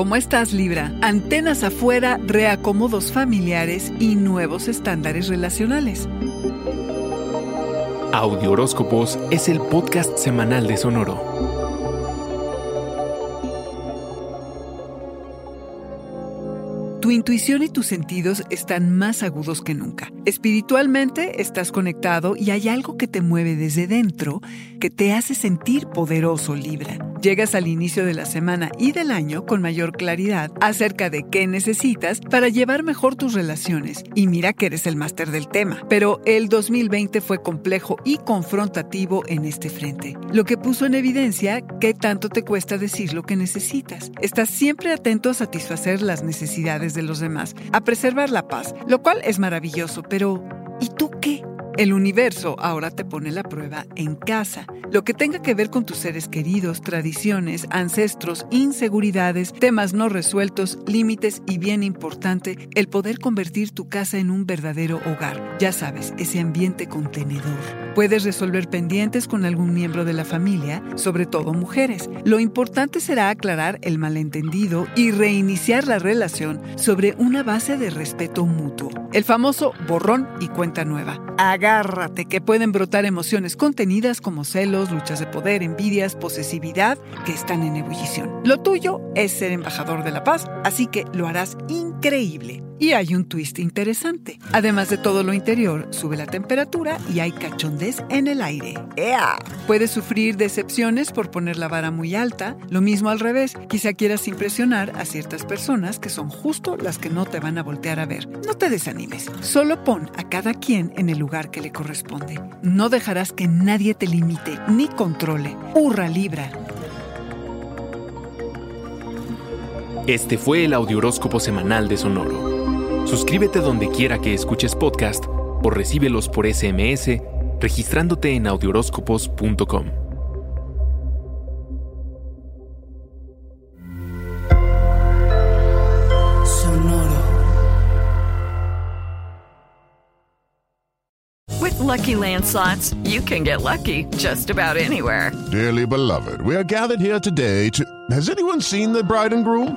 ¿Cómo estás, Libra? Antenas afuera, reacomodos familiares y nuevos estándares relacionales. Audio Horóscopos es el podcast semanal de Sonoro. Tu intuición y tus sentidos están más agudos que nunca. Espiritualmente estás conectado y hay algo que te mueve desde dentro que te hace sentir poderoso, Libra. Llegas al inicio de la semana y del año con mayor claridad acerca de qué necesitas para llevar mejor tus relaciones. Y mira que eres el máster del tema. Pero el 2020 fue complejo y confrontativo en este frente, lo que puso en evidencia qué tanto te cuesta decir lo que necesitas. Estás siempre atento a satisfacer las necesidades de los demás, a preservar la paz, lo cual es maravilloso, pero ¿y tú qué? El universo ahora te pone la prueba en casa. Lo que tenga que ver con tus seres queridos, tradiciones, ancestros, inseguridades, temas no resueltos, límites y bien importante, el poder convertir tu casa en un verdadero hogar. Ya sabes, ese ambiente contenedor. Puedes resolver pendientes con algún miembro de la familia, sobre todo mujeres. Lo importante será aclarar el malentendido y reiniciar la relación sobre una base de respeto mutuo. El famoso borrón y cuenta nueva. Agárrate que pueden brotar emociones contenidas como celos, luchas de poder, envidias, posesividad que están en ebullición. Lo tuyo es ser embajador de la paz, así que lo harás increíble. Y hay un twist interesante. Además de todo lo interior, sube la temperatura y hay cachondez en el aire. ¡Ea! Puedes sufrir decepciones por poner la vara muy alta. Lo mismo al revés. Quizá quieras impresionar a ciertas personas que son justo las que no te van a voltear a ver. No te desanimes. Solo pon a cada quien en el lugar que le corresponde. No dejarás que nadie te limite ni controle. ¡Hurra Libra! Este fue el Audioróscopo semanal de Sonoro. Suscríbete donde quiera que escuches podcast o recíbelos por SMS registrándote en audioróscopos.com. Sonoro. With Lucky Land slots, you can get lucky just about anywhere. Dearly beloved, we are gathered here today to. Has anyone seen the bride and groom?